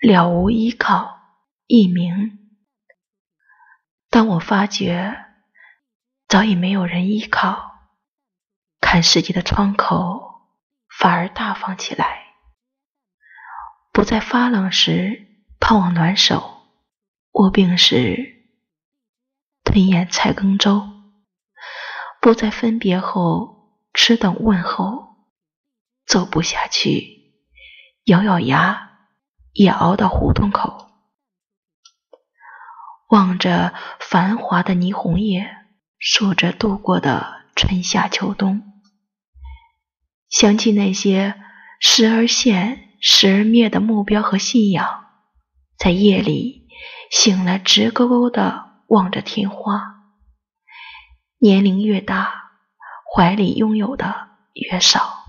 了无依靠，一名。当我发觉早已没有人依靠，看世界的窗口反而大方起来，不再发冷时盼望暖手，卧病时吞咽菜羹粥，不再分别后痴等问候，走不下去，咬咬牙。也熬到胡同口，望着繁华的霓虹夜，数着度过的春夏秋冬，想起那些时而现、时而灭的目标和信仰，在夜里醒来，直勾勾的望着天花。年龄越大，怀里拥有的越少。